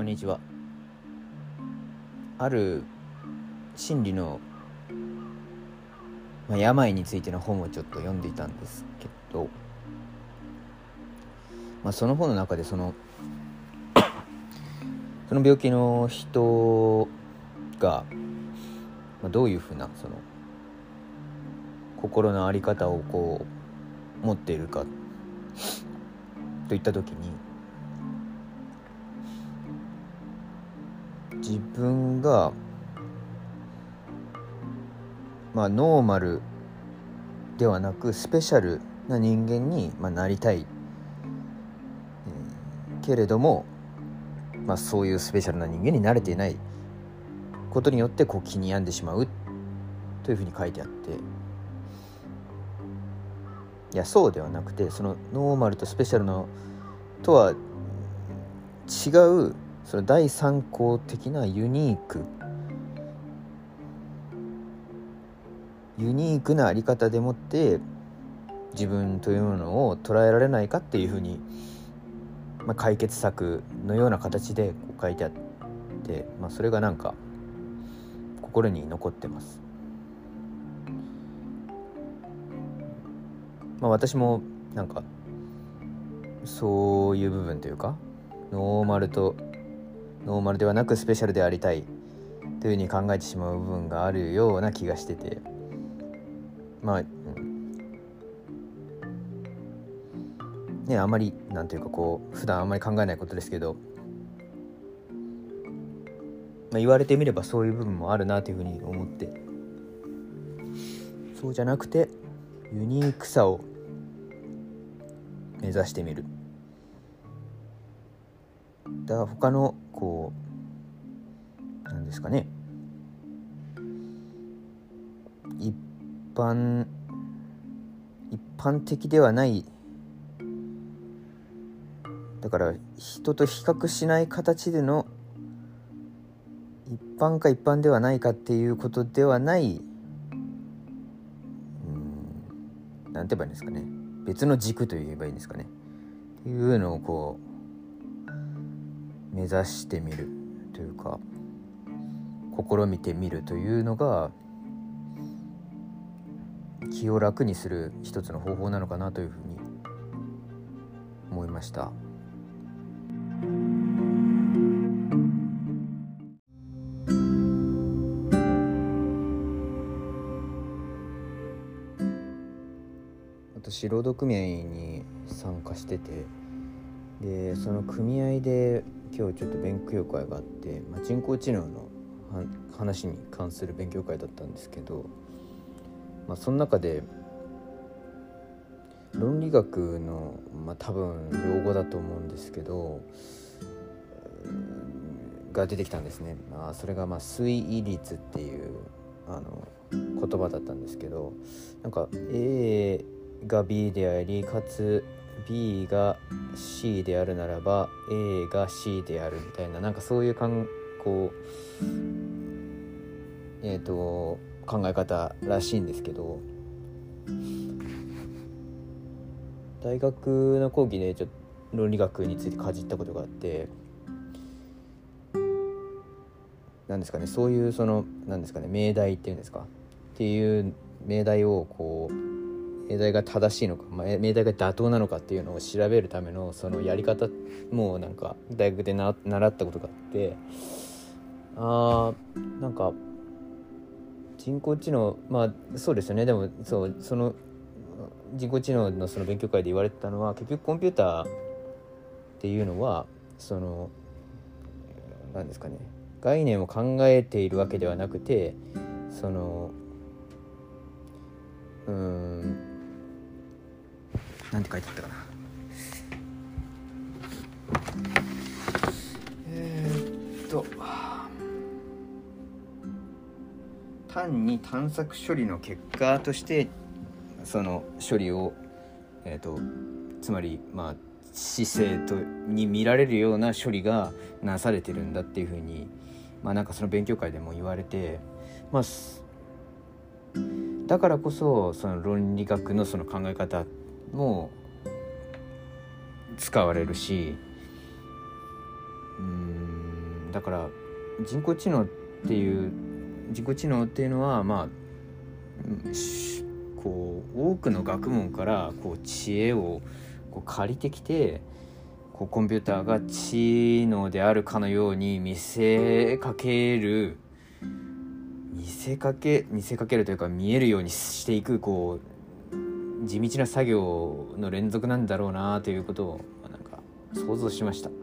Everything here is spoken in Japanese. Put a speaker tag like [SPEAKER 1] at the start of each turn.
[SPEAKER 1] こんにちは。ある心理の、まあ、病についての本をちょっと読んでいたんですけど、まあ、その本の中でそのその病気の人が、まあ、どういうふうなその心の在り方をこう持っているか。といった時に自分がまあノーマルではなくスペシャルな人間に、まあ、なりたい、えー、けれども、まあ、そういうスペシャルな人間に慣れていないことによってこう気に病んでしまう。というふうに書いてあって。いやそうではなくてそのノーマルとスペシャルのとは違うその第三項的なユニークユニークなあり方でもって自分というものを捉えられないかっていうふうに、まあ、解決策のような形でこう書いてあって、まあ、それがなんか心に残ってます。まあ、私もなんかそういう部分というかノーマルとノーマルではなくスペシャルでありたいというふうに考えてしまう部分があるような気がしてて。まあ、ねあまりなんていうかこう普段あんまり考えないことですけど、まあ、言われてみればそういう部分もあるなというふうに思って。そうじゃなくてユニークさを目指してみる。だから他のこうなんですかね。一般一般的ではない。だから人と比較しない形での一般か一般ではないかっていうことではない。うんなんて言えばいいんですかね。別の軸と言えばいいんですかねっていうのをこう目指してみるというか試みてみるというのが気を楽にする一つの方法なのかなというふうに思いました。私労働組合に参加しててでその組合で今日ちょっと勉強会があって、まあ、人工知能の話に関する勉強会だったんですけどまあ、その中で論理学の、まあ、多分用語だと思うんですけどが出てきたんですね、まあ、それがまあ推移率っていうあの言葉だったんですけどなんか A が B でありかつ B が C であるならば A が C であるみたいななんかそういう観こうえっ、ー、と考え方らしいんですけど。大学の講義でちょっと論理学についてかじったことがあってなんですかねそういうそのなんですかね命題っていうんですか？っていう命題をこう命題が正しいのか、まあ、命題が妥当なのかっていうのを調べるためのそのやり方もなんか大学で習ったことがあってあーなんか人工知能まあそうですよね。でもそうその人工知能のその勉強会で言われてたのは結局コンピューターっていうのはその何ですかね。概念を考えているわけではなくてそのうんなんて書いてあったかな。えー、っと。単に探索処理の結果としてその処理を、えーと、つまりまあ姿勢とに見られるような処理がなされてるんだっていうふうにまあなんかその勉強会でも言われてまあだからこそその論理学のその考え方っても使われるしうんだから人工知能っていう人工知能っていうのはまあこう多くの学問からこう知恵をこう借りてきてこうコンピューターが知能であるかのように見せかける見せかけ見せかけるというか見えるようにしていくこう地道な作業の連続なんだろうなということをなんか想像しました。